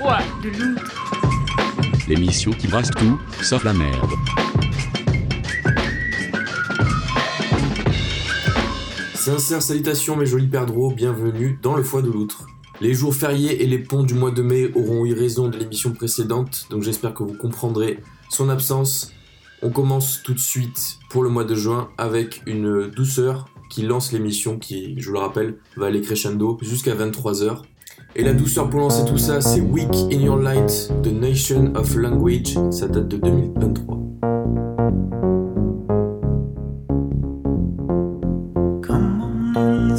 De. L'émission qui brasse tout, sauf la merde. Sincères salutations mes jolis perdreaux, bienvenue dans le foie de l'outre. Les jours fériés et les ponts du mois de mai auront eu raison de l'émission précédente, donc j'espère que vous comprendrez son absence. On commence tout de suite pour le mois de juin avec une douceur qui lance l'émission qui, je le rappelle, va aller crescendo jusqu'à 23h. Et la douceur pour lancer tout ça, c'est Week in Your Light, The Nation of Language, ça date de 2023. Come on in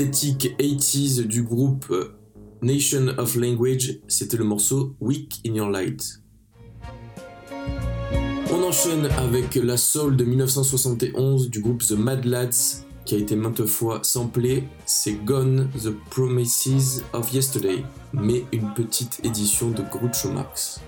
synthétique 80s du groupe euh, Nation of Language, c'était le morceau Week in Your Light. On enchaîne avec la soul de 1971 du groupe The Mad Lads qui a été maintes fois samplé, c'est Gone the Promises of Yesterday, mais une petite édition de Groucho Marx.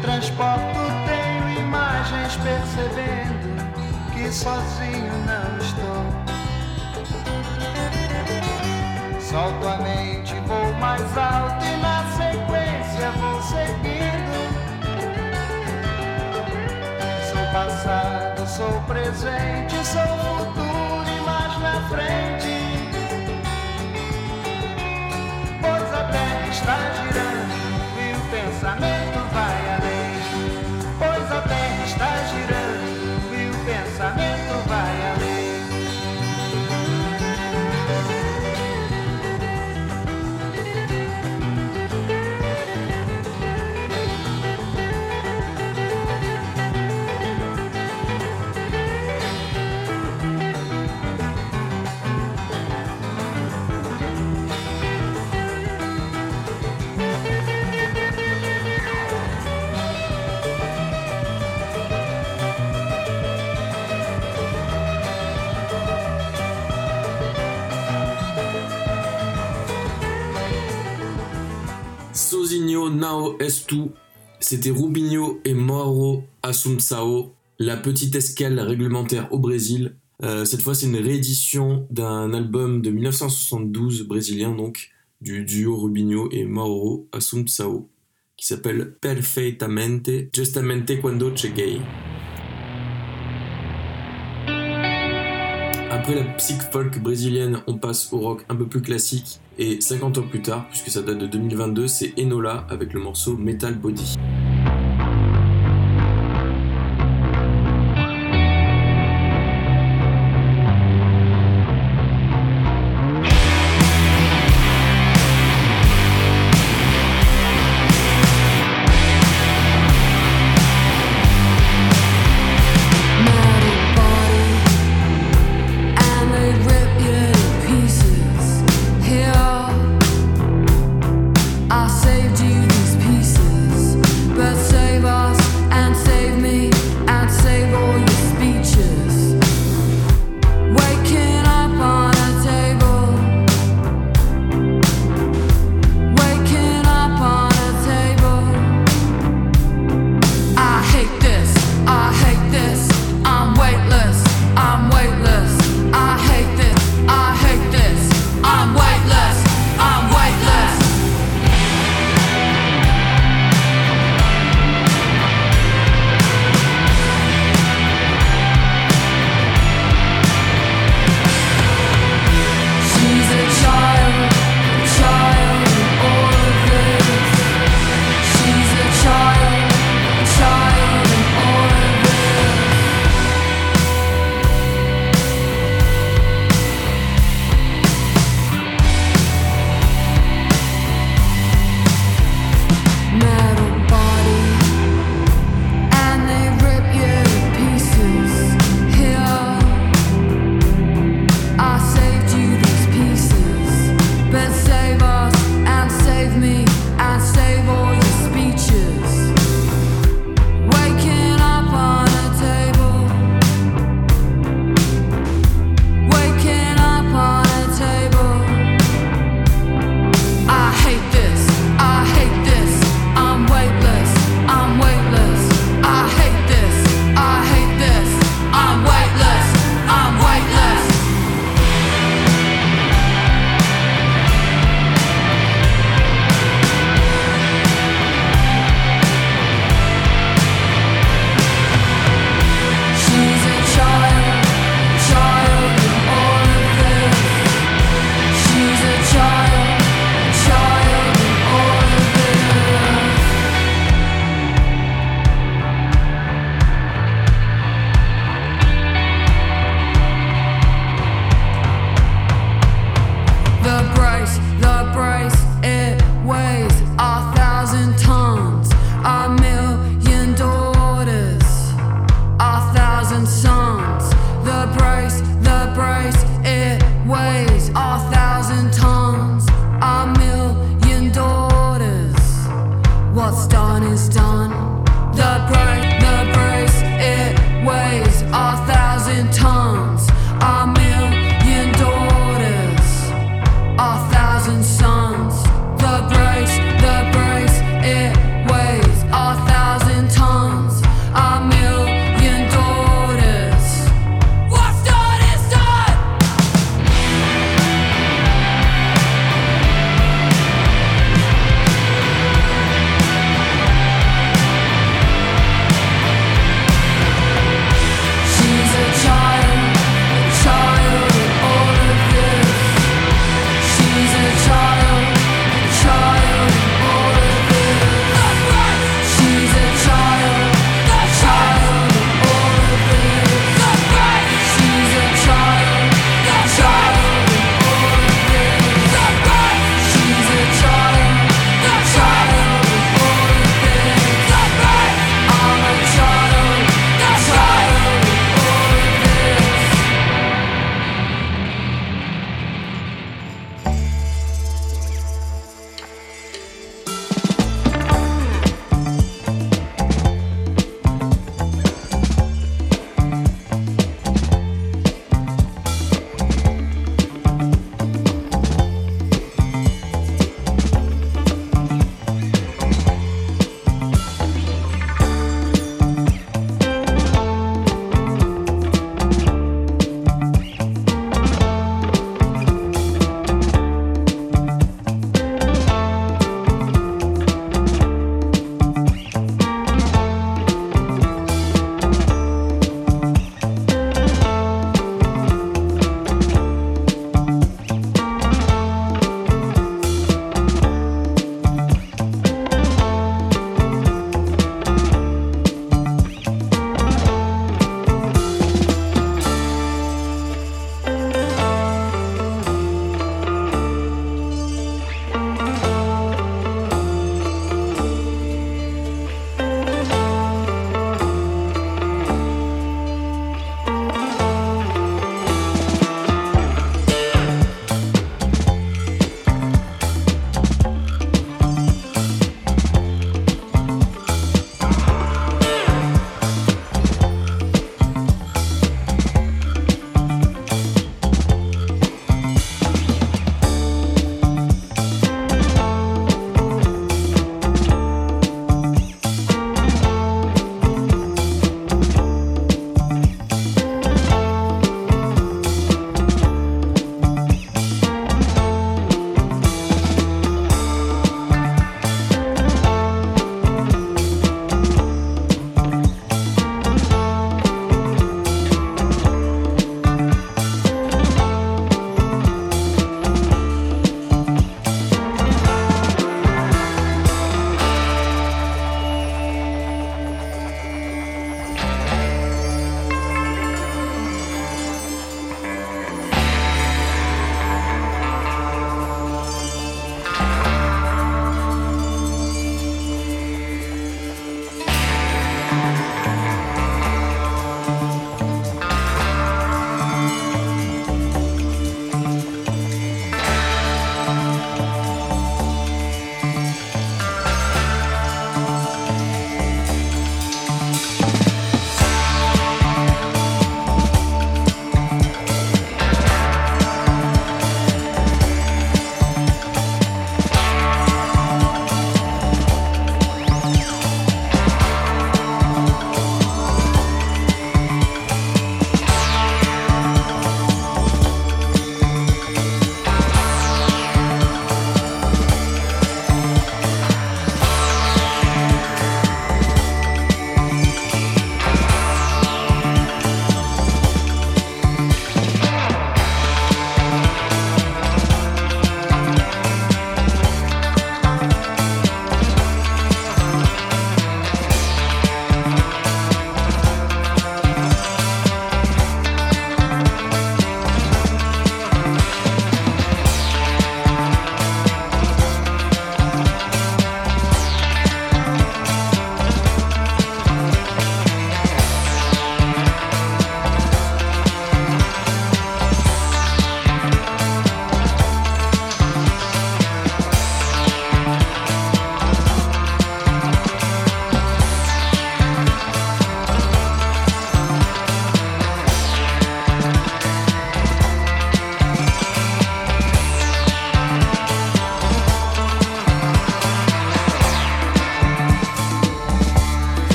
Transporto, tenho imagens percebendo que sozinho não estou. Solto a mente, vou mais alto e na sequência vou seguindo. Sou passado, sou presente, Sozinho Nao Estu, c'était Rubinho et Mauro Assunção, la petite escale réglementaire au Brésil. Euh, cette fois, c'est une réédition d'un album de 1972 brésilien, donc du duo Rubinho et Mauro Assunção, qui s'appelle Perfeitamente Justamente Quando Cheguei. Après la psych folk brésilienne, on passe au rock un peu plus classique. Et 50 ans plus tard, puisque ça date de 2022, c'est Enola avec le morceau Metal Body.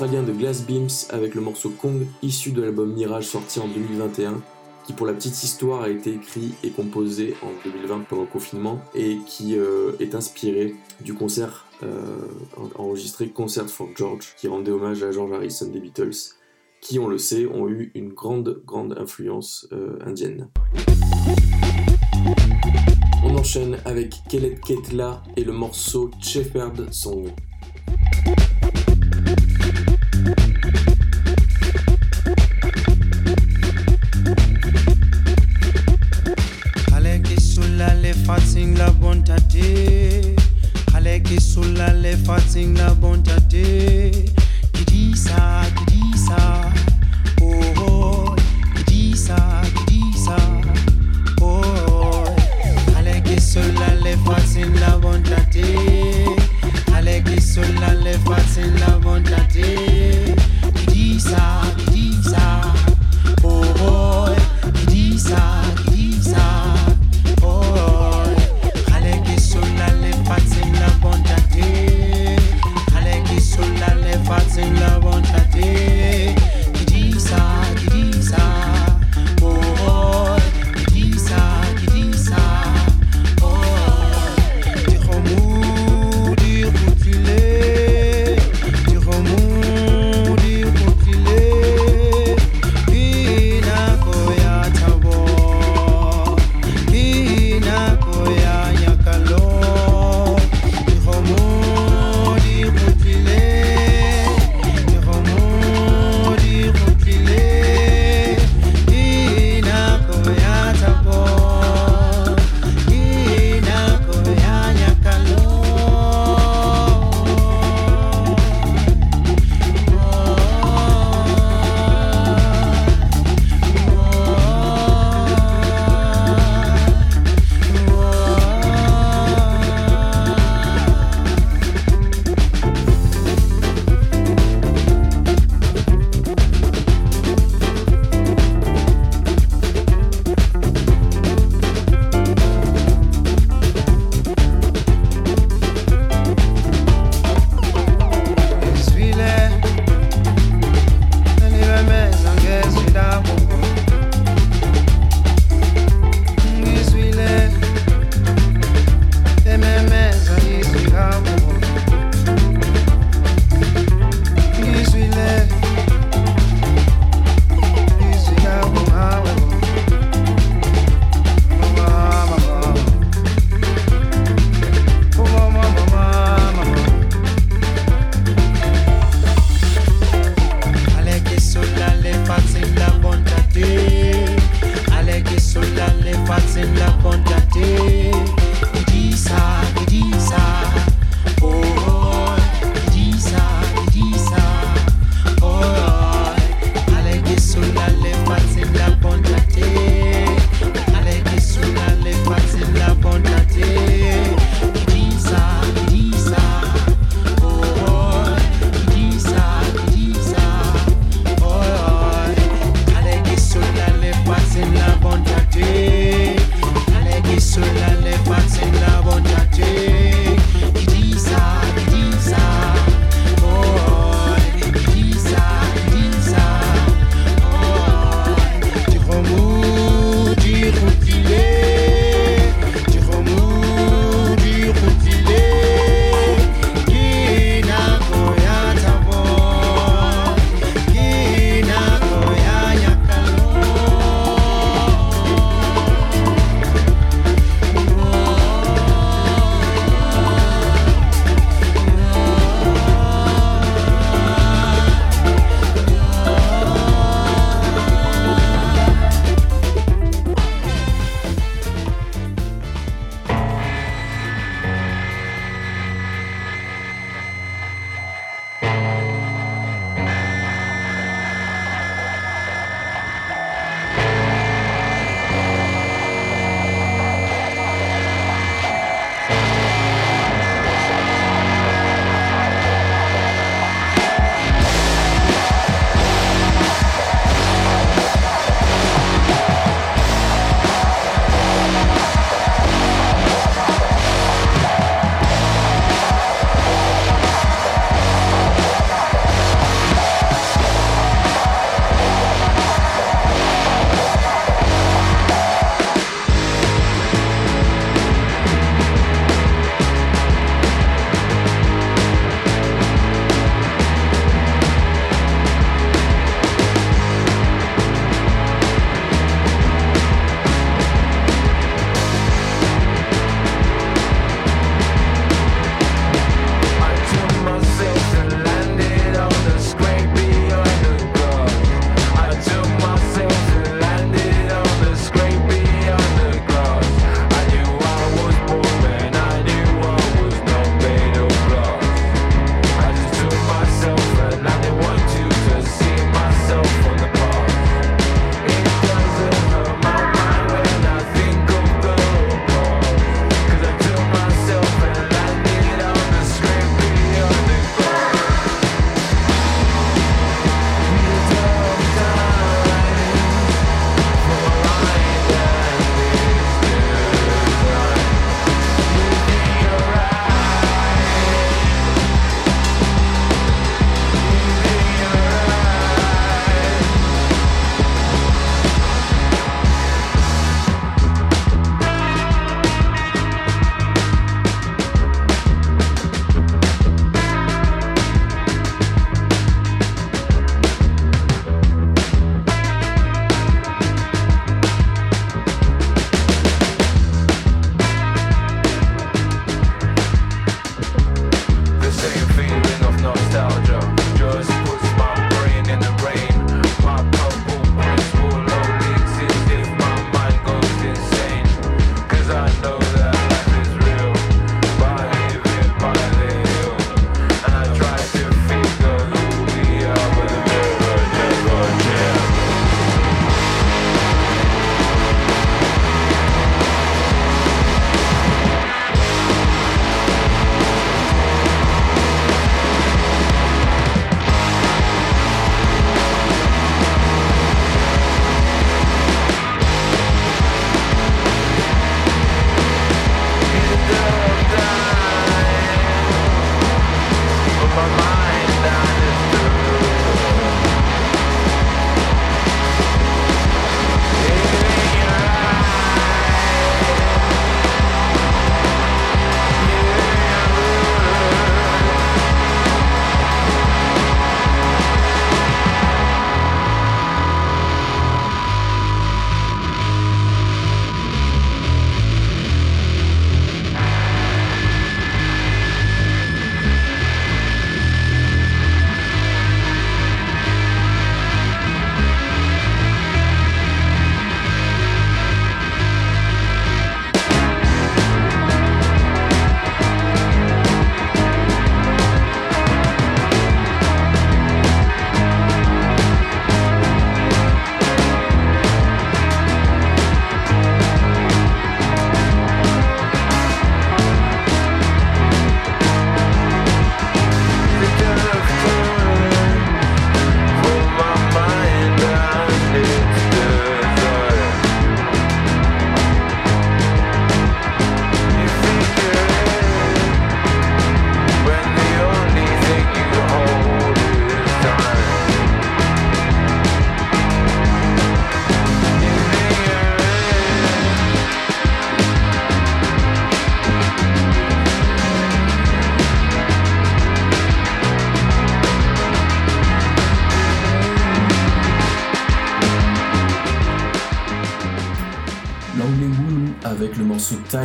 Australiens de Glass Beams avec le morceau Kong issu de l'album Mirage sorti en 2021 qui pour la petite histoire a été écrit et composé en 2020 pendant le confinement et qui euh, est inspiré du concert euh, enregistré Concert for George qui rendait hommage à George Harrison des Beatles qui on le sait ont eu une grande grande influence euh, indienne. On enchaîne avec Kellet Ketla et le morceau Shepherd Song. Sulla le fatzing la bontate Gidisa, gidisa Oh,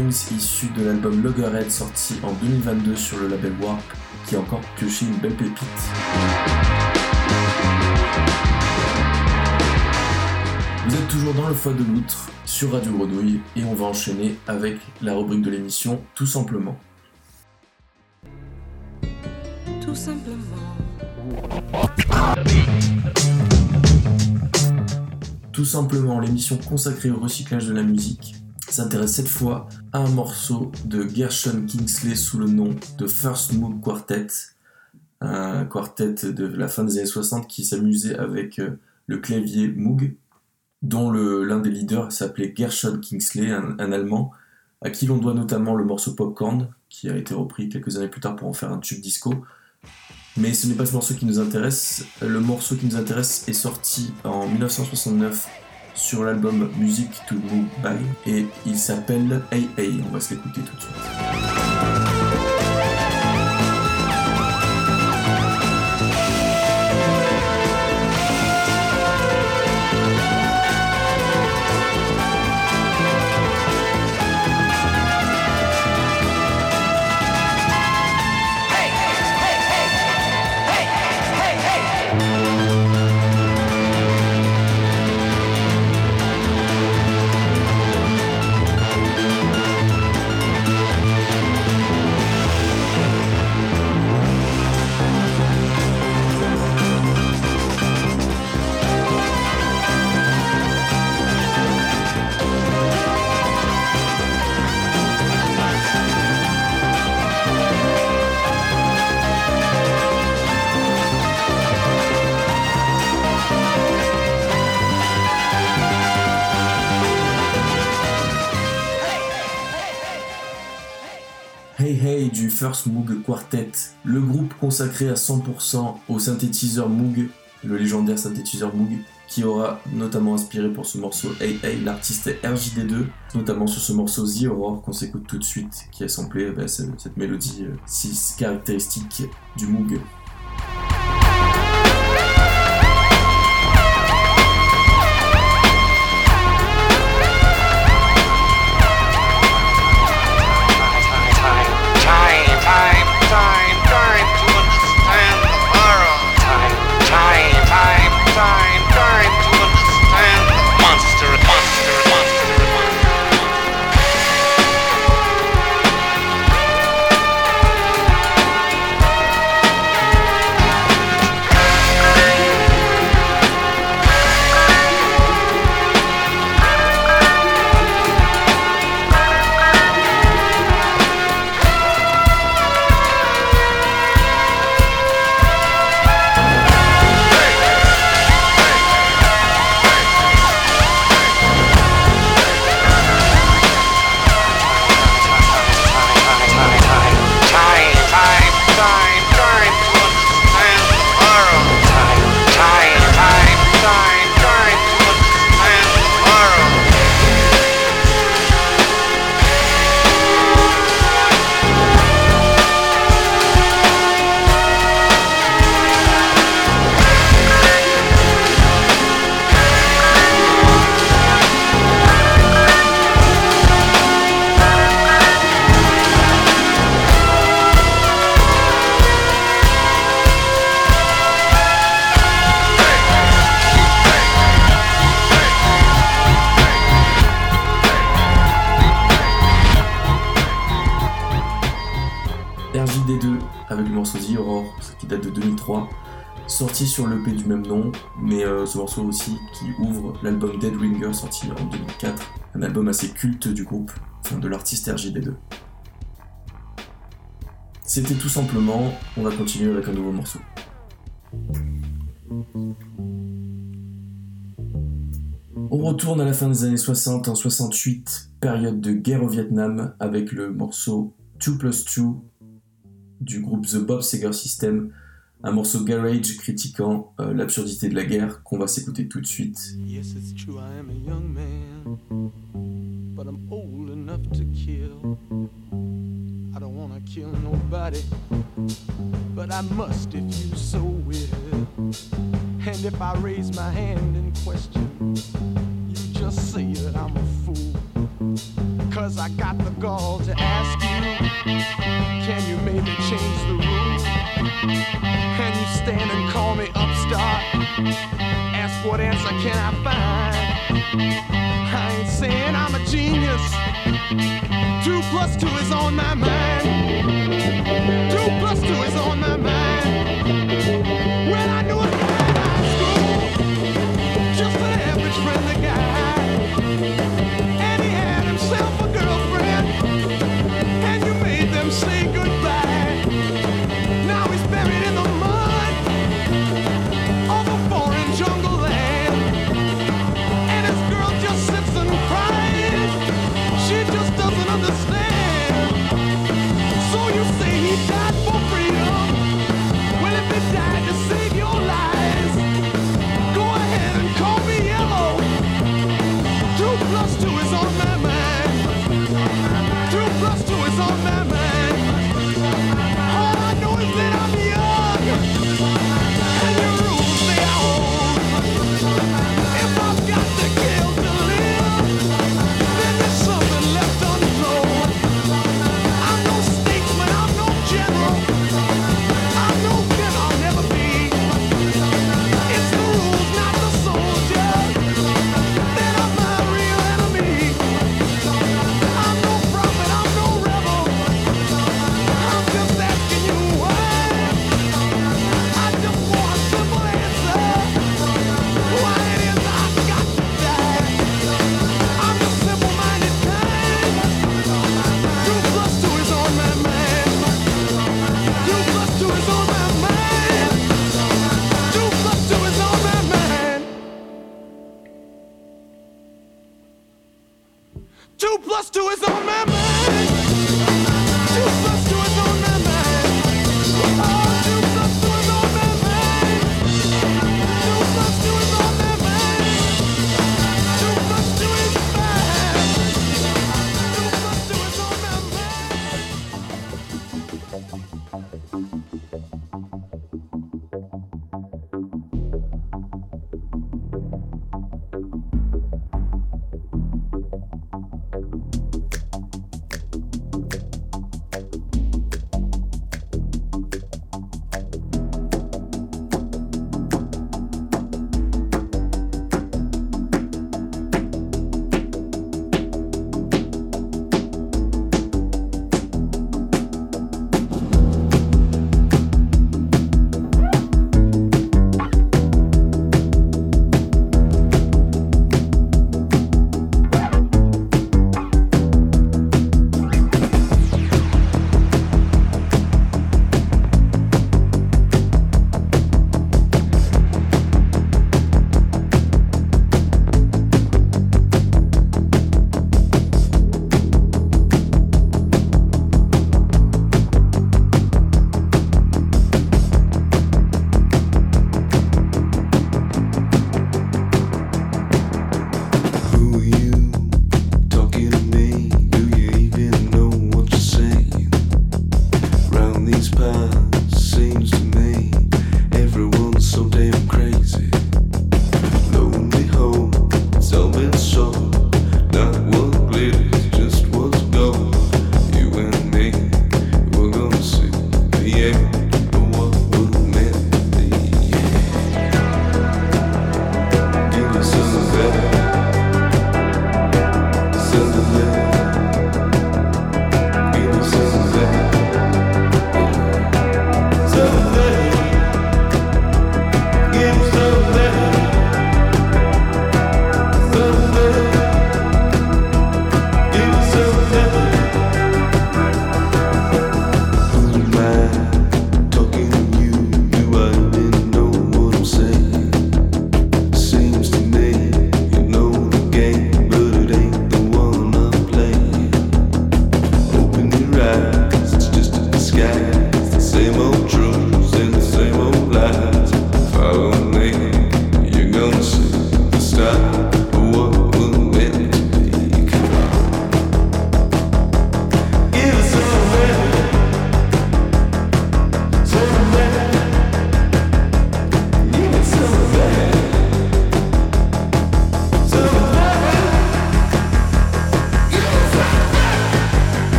Times issu de l'album Loggerhead sorti en 2022 sur le label Warp qui a encore pioché une belle pépite. Vous êtes toujours dans le foie de l'outre sur Radio Grenouille et on va enchaîner avec la rubrique de l'émission Tout simplement. Tout simplement. Tout simplement, l'émission consacrée au recyclage de la musique s'intéresse cette fois à un morceau de Gershon Kingsley sous le nom de First Moog Quartet, un quartet de la fin des années 60 qui s'amusait avec euh, le clavier Moog, dont l'un des leaders s'appelait Gershon Kingsley, un, un Allemand, à qui l'on doit notamment le morceau Popcorn, qui a été repris quelques années plus tard pour en faire un tube disco. Mais ce n'est pas ce morceau qui nous intéresse. Le morceau qui nous intéresse est sorti en 1969 sur l'album Music to Move By et il s'appelle Hey Hey. On va se l'écouter tout de suite. First Moog Quartet, le groupe consacré à 100% au synthétiseur Moog, le légendaire synthétiseur Moog, qui aura notamment inspiré pour ce morceau Hey Hey l'artiste RJD2, notamment sur ce morceau The Aurore qu'on s'écoute tout de suite, qui a samplé eh ben, ce- cette mélodie euh, si caractéristique du Moog. Aussi qui ouvre l'album Dead Ringer sorti en 2004, un album assez culte du groupe, enfin de l'artiste RJD2. C'était tout simplement, on va continuer avec un nouveau morceau. On retourne à la fin des années 60 en 68, période de guerre au Vietnam, avec le morceau 2 plus 2 du groupe The Bob Seger System, un morceau garage critiquant euh, l'absurdité de la guerre qu'on va s'écouter tout de suite. Yes, it's true, I am a young man, but I'm old enough to kill. I don't wanna kill nobody, but I must if you so will. And if I raise my hand in question, you just say that I'm a fool. Cause I got the gall to ask you, can you maybe change the rules? stand and call me upstart. Ask what answer can I find? I ain't saying I'm a genius. Two plus two is on my mind. Cruise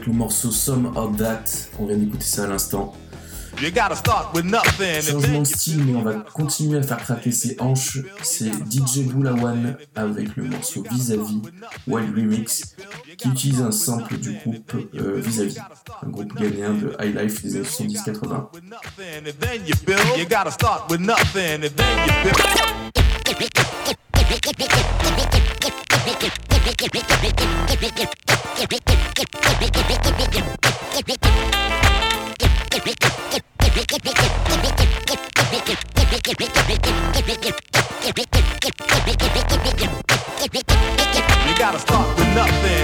avec le morceau Some of That. On vient d'écouter ça à l'instant. You gotta start with nothing. and Changement then de style, mais on va continuer à faire craquer ses hanches. C'est DJ Boulawan avec le morceau Vis-à-vis Wild Remix qui utilise un sample du groupe euh, Vis-à-vis, un groupe ghanéen de high life des années 70-80. You gotta start with nothing.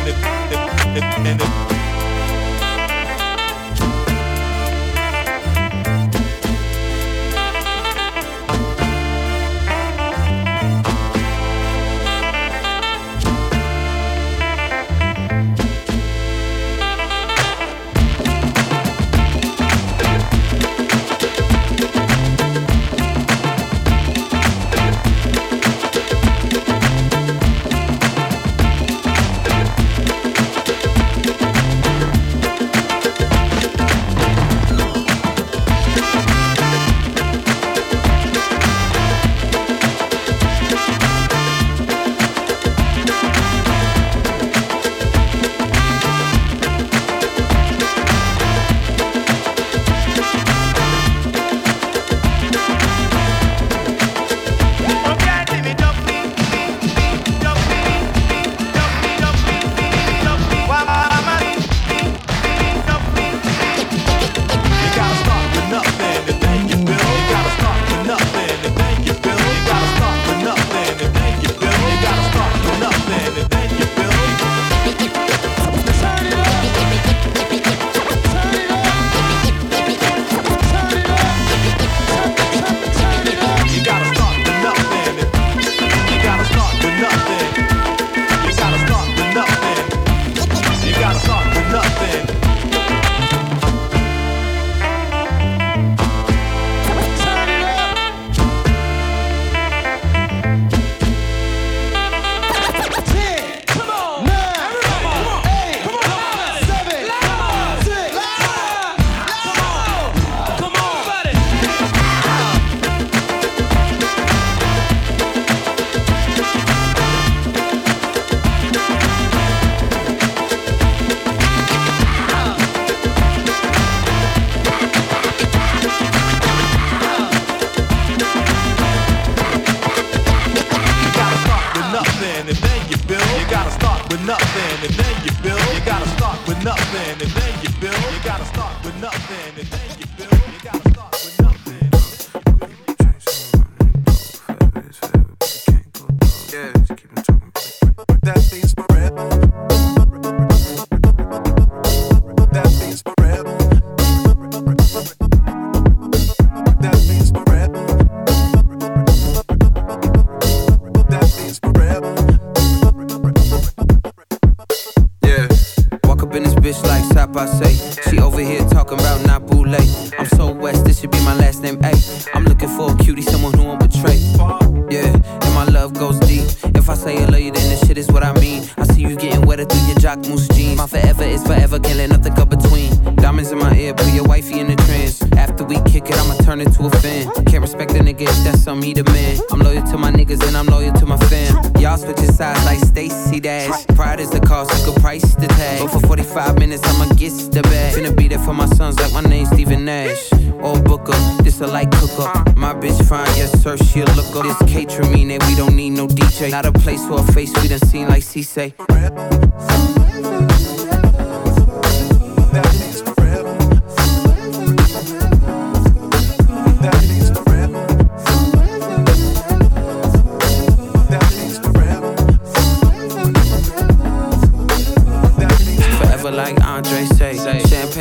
Turn into a fan. Can't respect a nigga if that's some he the man. I'm loyal to my niggas and I'm loyal to my fam. Y'all switching sides like Stacy Dash. Pride is the cost, you could price the tag. But for 45 minutes, I'ma get the bag. Finna be there for my sons like my name's Stephen Nash. Or Booker, this a light cooker. My bitch fine, yes sir, she a looker. This catering mean that we don't need no DJ. Not a place for a face we done seen like C say.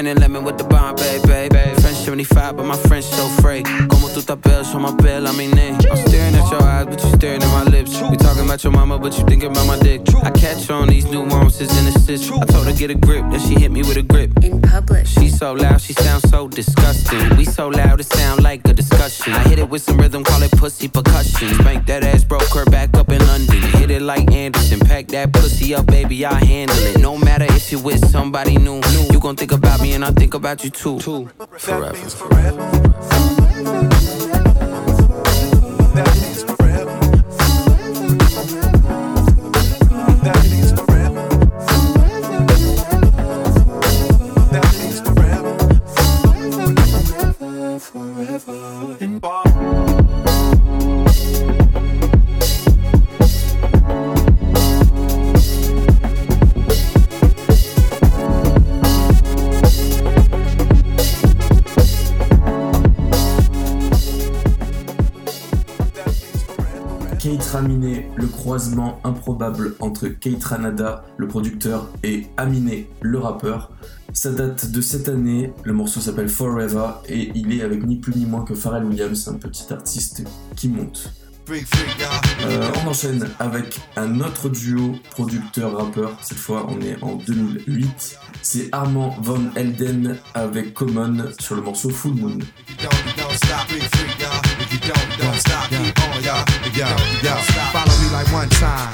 And lemon with the Bombay, babe. French 75, but my French so free. Como tu tapel, show my bill, I mean name. I'm staring at your eyes, but you're staring at my lips. We talking about about your mama, but you thinking about my dick. I catch on these nuances and assists. I told her get a grip, then she hit me with a grip. In public. She so loud, she sounds so disgusting. We so loud, it sound like a discussion. I hit it with some rhythm, call it pussy percussion. Spank that ass, broke her back up in London. Hit it like Anderson, pack that pussy up, baby, I handle it. No matter if you with somebody new, you gon' think about me and I think about you too. Forever. That means forever. Yeah. Raminé, le croisement improbable entre Kate Ranada, le producteur, et Aminé, le rappeur. Ça date de cette année, le morceau s'appelle Forever et il est avec ni plus ni moins que Pharrell Williams, un petit artiste qui monte. Euh, on enchaîne avec un autre duo producteur-rappeur, cette fois on est en 2008. C'est Armand Van Elden avec Common sur le morceau Full Moon. You don't, don't stop, keep on, y'all. Don't stop. Follow me like one time.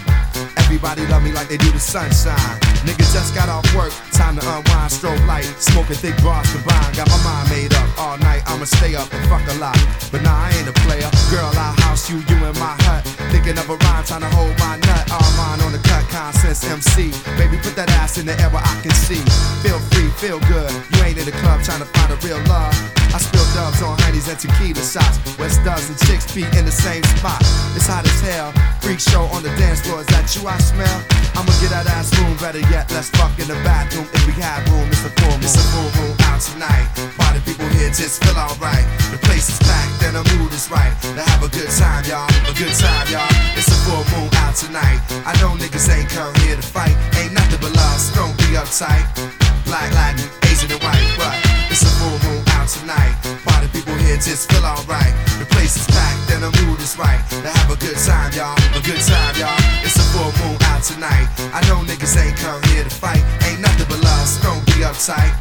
Everybody love me like they do the sunshine. Nigga just got off work, time to unwind, strobe light, smoking thick bars combined. Got my mind made up all night. I'ma stay up and fuck a lot, but nah, I ain't a player. Girl, I house you, you in my hut. Thinking of a rhyme, trying to hold my nut. All mine on the cut, consensus MC. Baby, put that ass in the air where I can see. Feel free, feel good. You ain't in the club trying to find a real love. I spill dubs on honeys and tequila shots. West does and chicks be in the same spot. It's hot as hell. Freak show on the dance floor. Is that you I smell? I'ma get that ass room. Better yet, let's fuck in the bathroom if we have room. It's a full moon. It's a full moon out tonight. Party people here just feel alright. The place is packed and the mood is right. To have a good time, y'all. A good time, y'all. It's a full moon out tonight. I know niggas ain't come here to fight. Ain't nothing but love, so don't be uptight. Black, Latin, Asian, and white, what? It's a full moon out tonight. Party people here just feel alright. The place is packed and the mood is right. To have a good time, y'all. A good time, y'all. It's a full moon out tonight. I know niggas ain't come here to fight. Ain't nothing but love, so don't be uptight.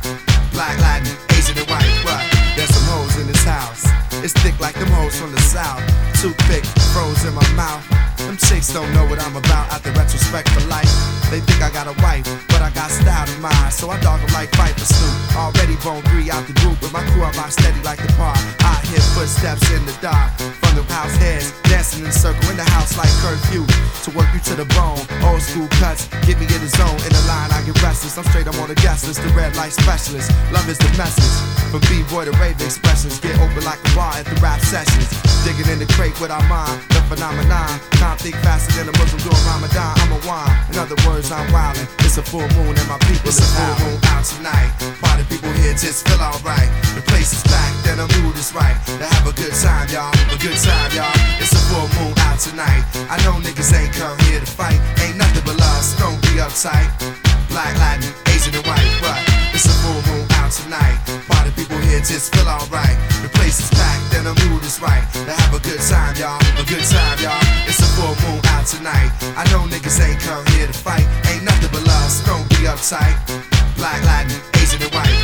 Black, Latin, Asian, and white, what? There's some hoes in this house. It's thick like them hoes from the south. Too thick, froze in my mouth. Them chicks don't know what I'm about out the retrospect for life. They think I got a wife, but I got style in mind. So I dog them like for Snoop. Already bone three out the group. With my crew, I rock steady like the bar. I hear footsteps in the dark. From the house heads, dancing in a circle in the house like curfew. To work you to the bone. Old school cuts, get me in the zone. In the line, I get restless. I'm straight, I'm on the guest list. The red light specialist. Love is the message. From B-boy to rave expressions. Get open like a bar at the rap sessions. Digging in the crate with our mind. The phenomenon. Time think faster than a Muslim doing Ramadan. I'm a wine. In other words, I'm wildin'. It's a full moon and my people it's is a full moon out tonight. Party people here just feel alright. The place is packed and the mood is right. To have a good time, y'all. A good time, y'all. It's a full moon out tonight. I know niggas ain't come here to fight. Ain't nothing but love, so don't be uptight. Black, Latin, Asian, and white, what? It's a full moon out tonight. Party people here just feel alright. The place is packed and the mood is right. To have a good time, y'all. A good time, y'all. It's a full moon out tonight. I know niggas ain't come here to fight. Ain't nothing but love, so don't be uptight. Black, Latin, Asian, and white,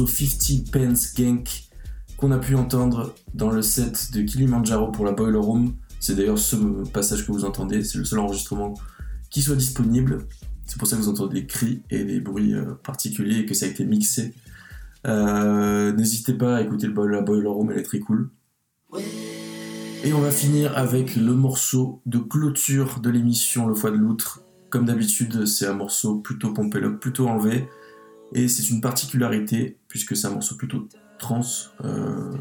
morceau 50 Pence Gank qu'on a pu entendre dans le set de Kilimanjaro pour la Boiler Room. C'est d'ailleurs ce passage que vous entendez, c'est le seul enregistrement qui soit disponible. C'est pour ça que vous entendez des cris et des bruits euh, particuliers et que ça a été mixé. Euh, N'hésitez pas à écouter le la Boiler Room, elle est très cool. Et on va finir avec le morceau de clôture de l'émission Le Foie de l'Outre. Comme d'habitude, c'est un morceau plutôt pompé plutôt enlevé. Et c'est une particularité, puisque c'est un morceau plutôt trans, euh,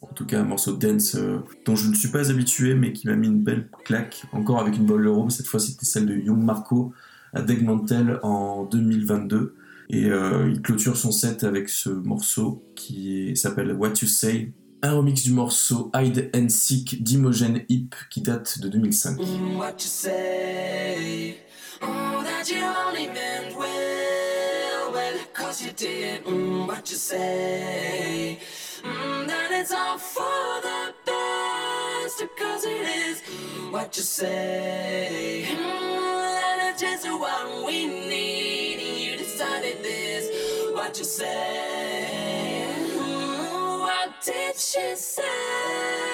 en tout cas un morceau dance euh, dont je ne suis pas habitué, mais qui m'a mis une belle claque, encore avec une boiler room. Cette fois, c'était celle de Young Marco à Degmantel en 2022. Et euh, il clôture son set avec ce morceau qui s'appelle What You Say, un remix du morceau Hide and Seek d'Imogen Hip qui date de 2005. Mm, what you say? Oh, that you only cause you did. Mm, what you say? Mm, that it's all for the best, cause it is. What you say? Mm, that it's just what we need, you decided this. What you say? Mm, what did she say?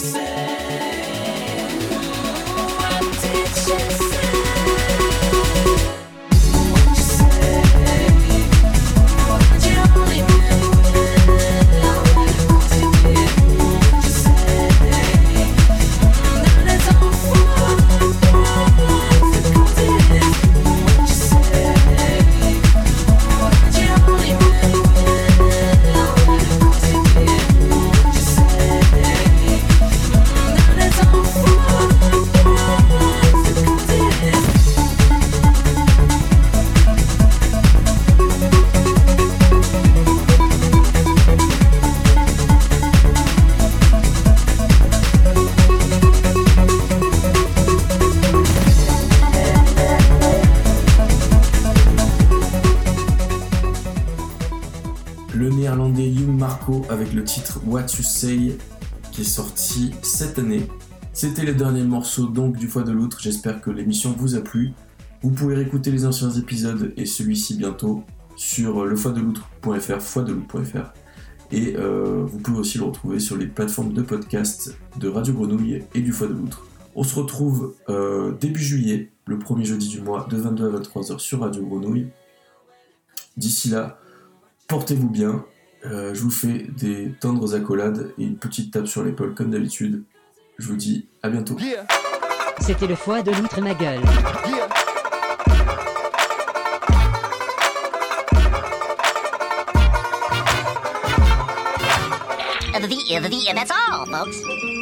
said. C'était le dernier morceau donc du Foie de l'Outre, j'espère que l'émission vous a plu. Vous pouvez réécouter les anciens épisodes et celui-ci bientôt sur lefoideloutre.fr, foideloutre.fr. Et euh, vous pouvez aussi le retrouver sur les plateformes de podcast de Radio Grenouille et du Foie de l'Outre. On se retrouve euh, début juillet, le premier jeudi du mois, de 22 à 23h sur Radio Grenouille. D'ici là, portez-vous bien. Euh, je vous fais des tendres accolades et une petite tape sur l'épaule comme d'habitude. Je vous dis à bientôt. C'était le foie de l'outre ma gueule. The, the, the, that's all, folks.